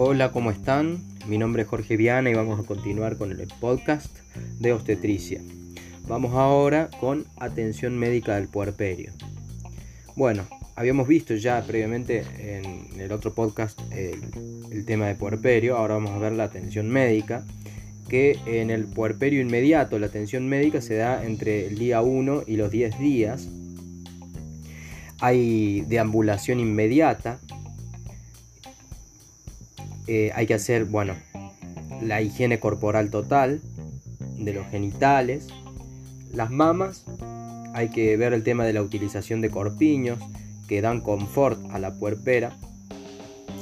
Hola, ¿cómo están? Mi nombre es Jorge Viana y vamos a continuar con el podcast de obstetricia. Vamos ahora con atención médica del puerperio. Bueno, habíamos visto ya previamente en el otro podcast el, tema de puerperio, ahora vamos a ver la atención médica, que en el puerperio inmediato la atención médica se da entre el día 1 y los 10 días. Hay deambulación inmediata, eh, hay que hacer, bueno, la higiene corporal total de los genitales, las mamas, hay que ver el tema de la utilización de corpiños que dan confort a la puerpera,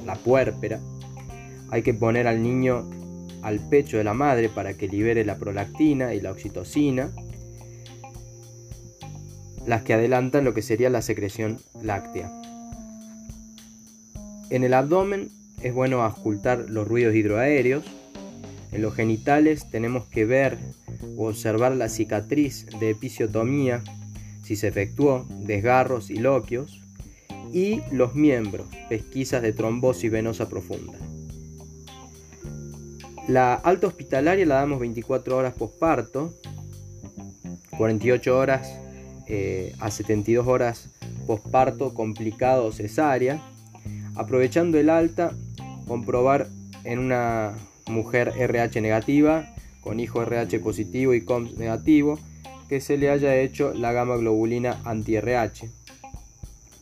la puérpera. Hay que poner al niño al pecho de la madre para que libere la prolactina y la oxitocina, las que adelantan lo que sería la secreción láctea. En el abdomen es bueno auscultar los ruidos hidroaéreos. En los genitales tenemos que ver o observar la cicatriz de episiotomía si se efectuó, desgarros y loquios. Y los miembros, pesquisas de trombosis venosa profunda. La alta hospitalaria la damos 24 horas posparto, 48 horas eh, a 72 horas posparto complicado cesárea. Aprovechando el alta, comprobar en una mujer RH negativa con hijo RH positivo y COMS negativo que se le haya hecho la gamma globulina anti-RH.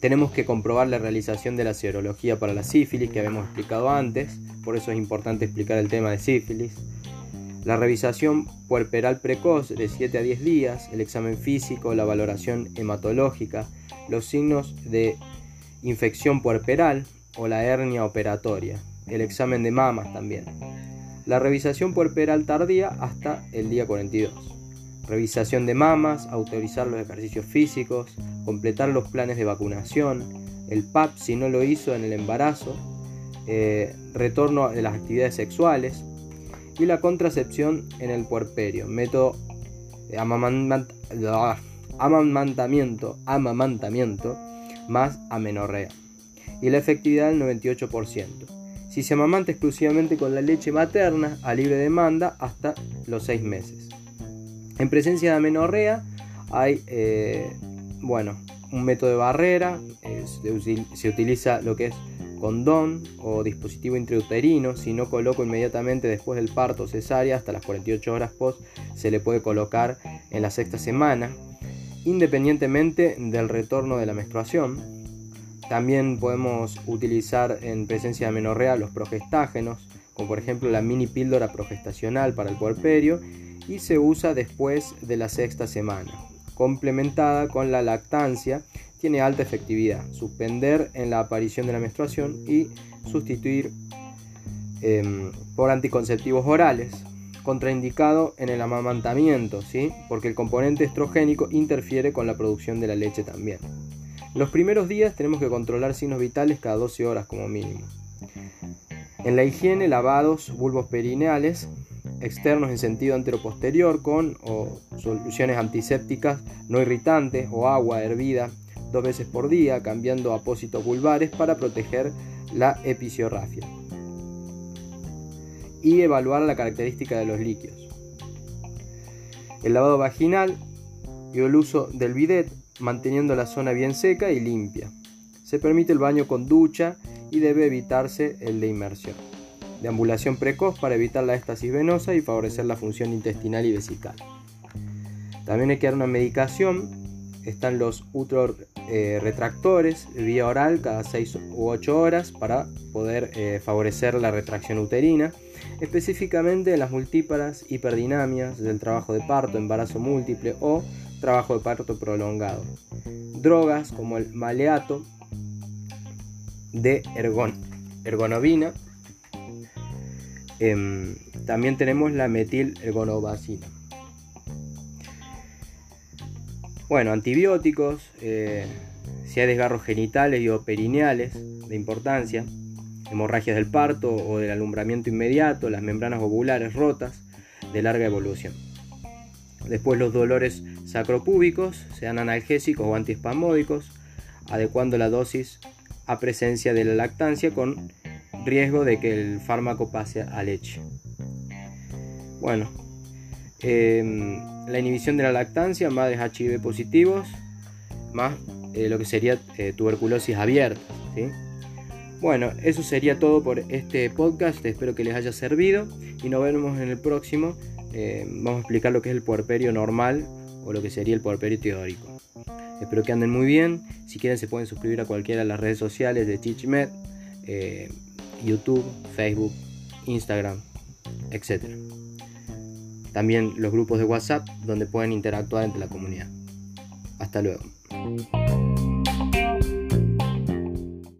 Tenemos que comprobar la realización de la serología para la sífilis que habíamos explicado antes, por eso es importante explicar el tema de sífilis. La revisación puerperal precoz de 7 a 10 días, el examen físico, la valoración hematológica, los signos de infección puerperal o la hernia operatoria, el examen de mamas también. La revisación puerperal tardía hasta el día 42. Revisación de mamas, autorizar los ejercicios físicos, completar los planes de vacunación, el PAP si no lo hizo en el embarazo, eh, retorno de las actividades sexuales y la contracepción en el puerperio, método de amamantamiento, amamantamiento más amenorrea y la efectividad del 98%. Si se amamanta exclusivamente con la leche materna a libre demanda hasta los 6 meses. En presencia de amenorrea hay eh, bueno, un método de barrera, se utiliza lo que es condón o dispositivo intrauterino, si no coloco inmediatamente después del parto cesárea hasta las 48 horas post, se le puede colocar en la sexta semana, independientemente del retorno de la menstruación. También podemos utilizar en presencia de amenorrea los progestágenos, como por ejemplo la mini píldora progestacional para el puerperio, y se usa después de la sexta semana, complementada con la lactancia, tiene alta efectividad, suspender en la aparición de la menstruación y sustituir em, por anticonceptivos orales, contraindicado en el amamantamiento, ¿sí? porque el componente estrogénico interfiere con la producción de la leche también. Los primeros días tenemos que controlar signos vitales cada 12 horas como mínimo. En la higiene, lavados bulbos perineales externos en sentido anteroposterior con soluciones antisépticas no irritantes o agua hervida dos veces por día, cambiando apósitos vulvares para proteger la episiorrafia. Y evaluar la característica de los líquidos. El lavado vaginal y el uso del bidet manteniendo la zona bien seca y limpia. Se permite el baño con ducha y debe evitarse el de inmersión. Deambulación precoz para evitar la estasis venosa y favorecer la función intestinal y vesical. También hay que dar una medicación. Están los utro eh, retractores vía oral cada 6 u 8 horas para poder eh, favorecer la retracción uterina, específicamente en las multíparas hiperdinamias del trabajo de parto, embarazo múltiple o trabajo de parto prolongado. Drogas como el maleato de ergon, ergonovina. Em, también tenemos la metil-ergonovacina. Bueno, antibióticos, eh, si hay desgarros genitales y o perineales de importancia, hemorragias del parto o del alumbramiento inmediato, las membranas ovulares rotas de larga evolución. Después los dolores sacropúbicos, sean analgésicos o antiespasmódicos, adecuando la dosis a presencia de la lactancia con riesgo de que el fármaco pase a leche. Bueno, em, la inhibición de la lactancia, madres HIV positivos, más eh, lo que sería eh, tuberculosis abierta. Bueno, eso sería todo por este podcast, espero que les haya servido y nos vemos en el próximo. Eh, vamos a explicar lo que es el puerperio normal o lo que sería el puerperio teórico. Espero que anden muy bien. Si quieren se pueden suscribir a cualquiera de las redes sociales de TeachMed, YouTube, Facebook, Instagram, etc. También los grupos de WhatsApp donde pueden interactuar entre la comunidad. Hasta luego.